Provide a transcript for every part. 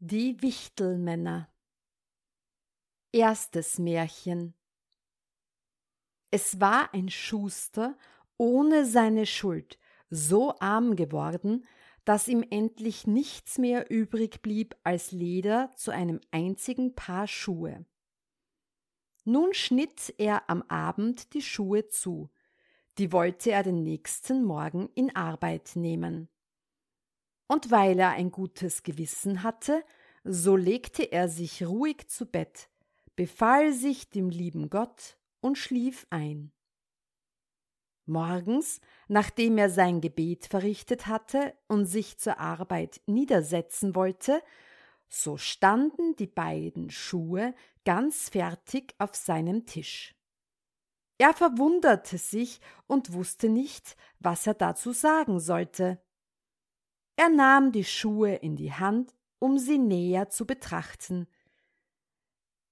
Die Wichtelmänner Erstes Märchen Es war ein Schuster ohne seine Schuld so arm geworden, dass ihm endlich nichts mehr übrig blieb als Leder zu einem einzigen Paar Schuhe. Nun schnitt er am Abend die Schuhe zu, die wollte er den nächsten Morgen in Arbeit nehmen. Und weil er ein gutes Gewissen hatte, so legte er sich ruhig zu Bett, befahl sich dem lieben Gott und schlief ein. Morgens, nachdem er sein Gebet verrichtet hatte und sich zur Arbeit niedersetzen wollte, so standen die beiden Schuhe ganz fertig auf seinem Tisch. Er verwunderte sich und wusste nicht, was er dazu sagen sollte. Er nahm die Schuhe in die Hand, um sie näher zu betrachten.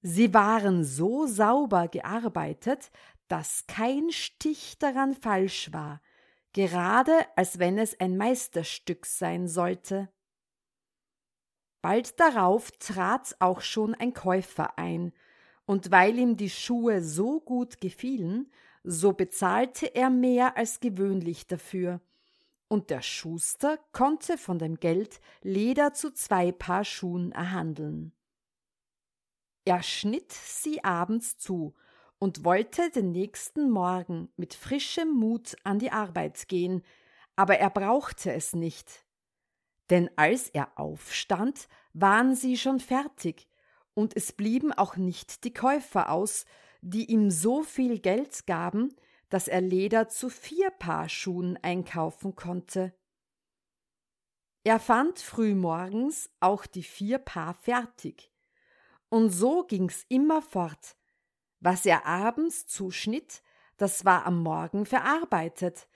Sie waren so sauber gearbeitet, dass kein Stich daran falsch war, gerade als wenn es ein Meisterstück sein sollte. Bald darauf trat auch schon ein Käufer ein, und weil ihm die Schuhe so gut gefielen, so bezahlte er mehr als gewöhnlich dafür, und der Schuster konnte von dem Geld Leder zu zwei Paar Schuhen erhandeln. Er schnitt sie abends zu und wollte den nächsten Morgen mit frischem Mut an die Arbeit gehen, aber er brauchte es nicht. Denn als er aufstand, waren sie schon fertig, und es blieben auch nicht die Käufer aus, die ihm so viel Geld gaben, dass er Leder zu vier Paar Schuhen einkaufen konnte. Er fand frühmorgens auch die vier Paar fertig. Und so ging's immer fort. Was er abends zuschnitt, das war am Morgen verarbeitet,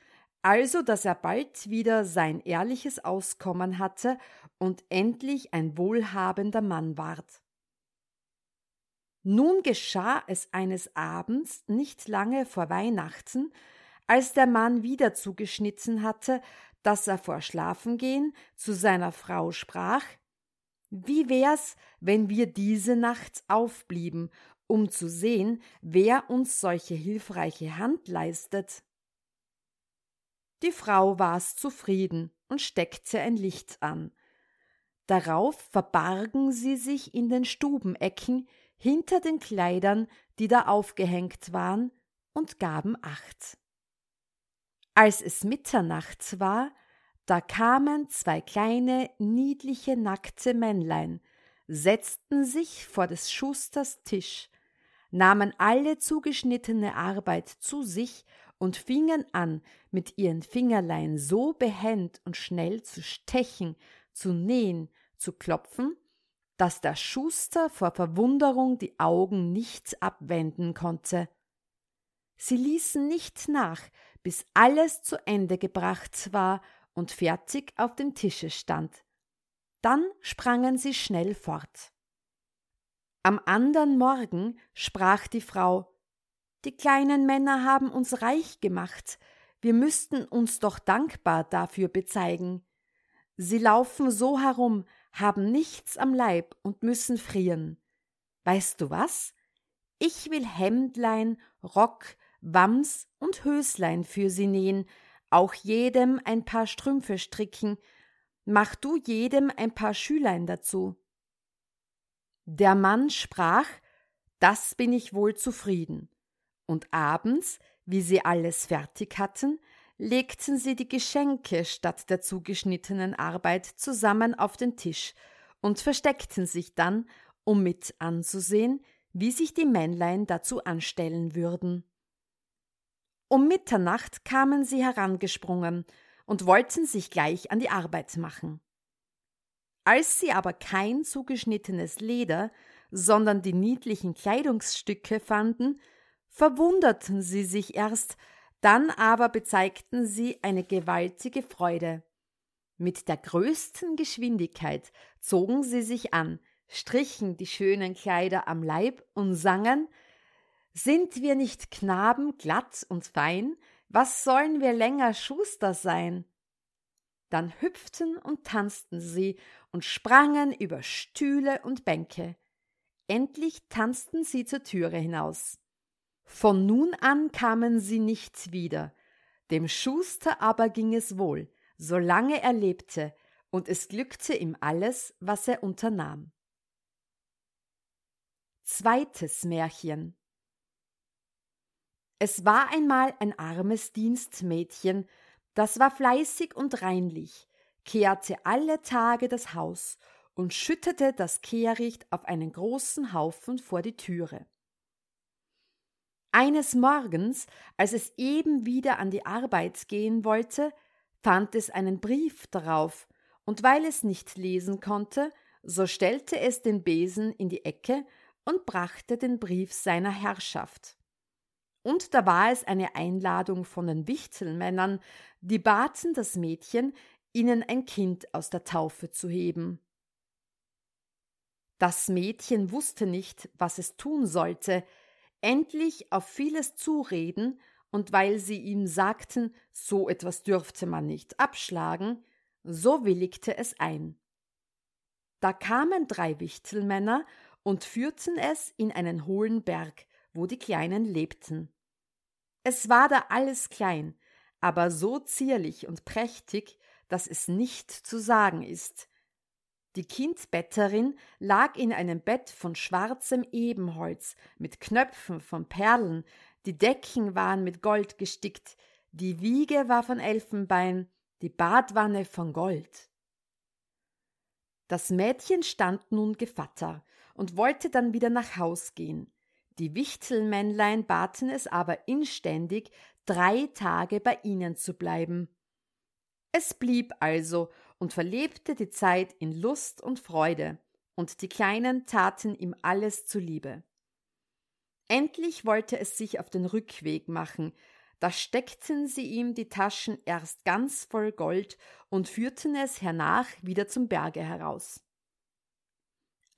also dass er bald wieder sein ehrliches Auskommen hatte und endlich ein wohlhabender Mann ward. Nun geschah es eines Abends, nicht lange vor Weihnachten, als der Mann wieder zugeschnitten hatte, dass er vor Schlafengehen zu seiner Frau sprach Wie wär's, wenn wir diese Nacht aufblieben, um zu sehen, wer uns solche hilfreiche Hand leistet? Die Frau war's zufrieden und steckte ein Licht an. Darauf verbargen sie sich in den Stubenecken, hinter den Kleidern, die da aufgehängt waren, und gaben acht. Als es Mitternacht war, da kamen zwei kleine, niedliche, nackte Männlein, setzten sich vor des Schusters Tisch, nahmen alle zugeschnittene Arbeit zu sich und fingen an, mit ihren Fingerlein so behend und schnell zu stechen, zu nähen, zu klopfen, dass der Schuster vor Verwunderung die Augen nicht abwenden konnte. Sie ließen nicht nach, bis alles zu Ende gebracht war und fertig auf dem Tische stand. Dann sprangen sie schnell fort. Am andern Morgen sprach die Frau Die kleinen Männer haben uns reich gemacht, wir müssten uns doch dankbar dafür bezeigen. Sie laufen so herum, haben nichts am Leib und müssen frieren. Weißt du was? Ich will Hemdlein, Rock, Wams und Höslein für sie nähen, auch jedem ein paar Strümpfe stricken, mach du jedem ein paar Schülein dazu. Der Mann sprach, das bin ich wohl zufrieden. Und abends, wie sie alles fertig hatten, legten sie die Geschenke statt der zugeschnittenen Arbeit zusammen auf den Tisch und versteckten sich dann, um mit anzusehen, wie sich die Männlein dazu anstellen würden. Um Mitternacht kamen sie herangesprungen und wollten sich gleich an die Arbeit machen. Als sie aber kein zugeschnittenes Leder, sondern die niedlichen Kleidungsstücke fanden, verwunderten sie sich erst, dann aber bezeigten sie eine gewaltige Freude. Mit der größten Geschwindigkeit zogen sie sich an, strichen die schönen Kleider am Leib und sangen Sind wir nicht Knaben glatt und fein, was sollen wir länger Schuster sein? Dann hüpften und tanzten sie und sprangen über Stühle und Bänke. Endlich tanzten sie zur Türe hinaus. Von nun an kamen sie nicht wieder. Dem Schuster aber ging es wohl, solange er lebte, und es glückte ihm alles, was er unternahm. Zweites Märchen Es war einmal ein armes Dienstmädchen, das war fleißig und reinlich, kehrte alle Tage das Haus und schüttete das Kehricht auf einen großen Haufen vor die Türe. Eines Morgens, als es eben wieder an die Arbeit gehen wollte, fand es einen Brief darauf, und weil es nicht lesen konnte, so stellte es den Besen in die Ecke und brachte den Brief seiner Herrschaft. Und da war es eine Einladung von den Wichtelmännern, die baten das Mädchen, ihnen ein Kind aus der Taufe zu heben. Das Mädchen wusste nicht, was es tun sollte, endlich auf vieles zureden, und weil sie ihm sagten, so etwas dürfte man nicht abschlagen, so willigte es ein. Da kamen drei Wichtelmänner und führten es in einen hohlen Berg, wo die Kleinen lebten. Es war da alles klein, aber so zierlich und prächtig, dass es nicht zu sagen ist. Die Kindbetterin lag in einem Bett von schwarzem Ebenholz mit Knöpfen von Perlen, die Decken waren mit Gold gestickt, die Wiege war von Elfenbein, die Badwanne von Gold. Das Mädchen stand nun Gevatter und wollte dann wieder nach Haus gehen. Die Wichtelmännlein baten es aber inständig, drei Tage bei ihnen zu bleiben. Es blieb also und verlebte die Zeit in Lust und Freude, und die Kleinen taten ihm alles zuliebe. Endlich wollte es sich auf den Rückweg machen, da steckten sie ihm die Taschen erst ganz voll Gold und führten es hernach wieder zum Berge heraus.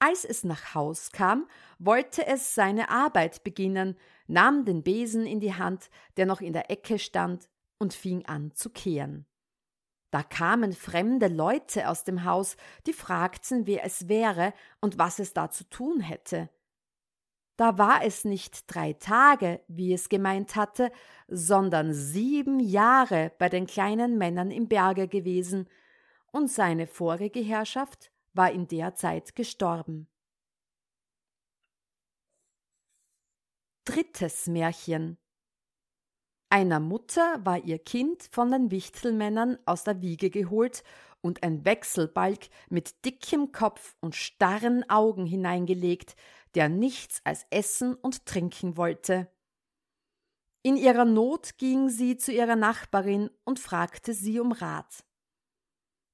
Als es nach Haus kam, wollte es seine Arbeit beginnen, nahm den Besen in die Hand, der noch in der Ecke stand, und fing an zu kehren. Da kamen fremde Leute aus dem Haus, die fragten, wer es wäre und was es da zu tun hätte. Da war es nicht drei Tage, wie es gemeint hatte, sondern sieben Jahre bei den kleinen Männern im Berge gewesen, und seine vorige Herrschaft war in der Zeit gestorben. Drittes Märchen einer Mutter war ihr Kind von den Wichtelmännern aus der Wiege geholt und ein Wechselbalg mit dickem Kopf und starren Augen hineingelegt, der nichts als essen und trinken wollte. In ihrer Not ging sie zu ihrer Nachbarin und fragte sie um Rat.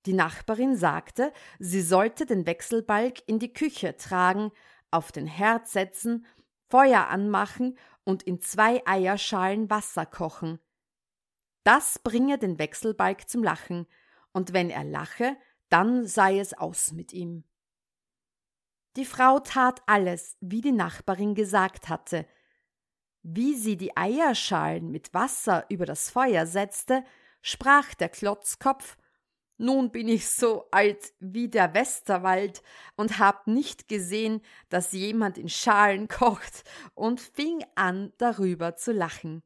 Die Nachbarin sagte, sie sollte den Wechselbalg in die Küche tragen, auf den Herd setzen, Feuer anmachen und in zwei Eierschalen Wasser kochen. Das bringe den Wechselbalg zum Lachen, und wenn er lache, dann sei es aus mit ihm. Die Frau tat alles, wie die Nachbarin gesagt hatte. Wie sie die Eierschalen mit Wasser über das Feuer setzte, sprach der Klotzkopf nun bin ich so alt wie der Westerwald und hab nicht gesehen, dass jemand in Schalen kocht und fing an, darüber zu lachen.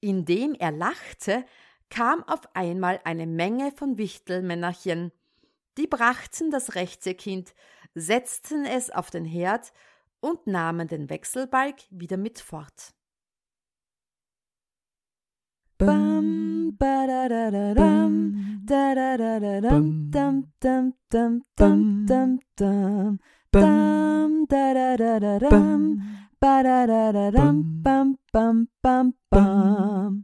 Indem er lachte, kam auf einmal eine Menge von Wichtelmännerchen. Die brachten das rechte Kind, setzten es auf den Herd und nahmen den Wechselbalg wieder mit fort. Bam, ba da da da dam da da da da dum dum dum dum dum dum dum. Dum da da da da dum ba da da da dum bum bum bum. bum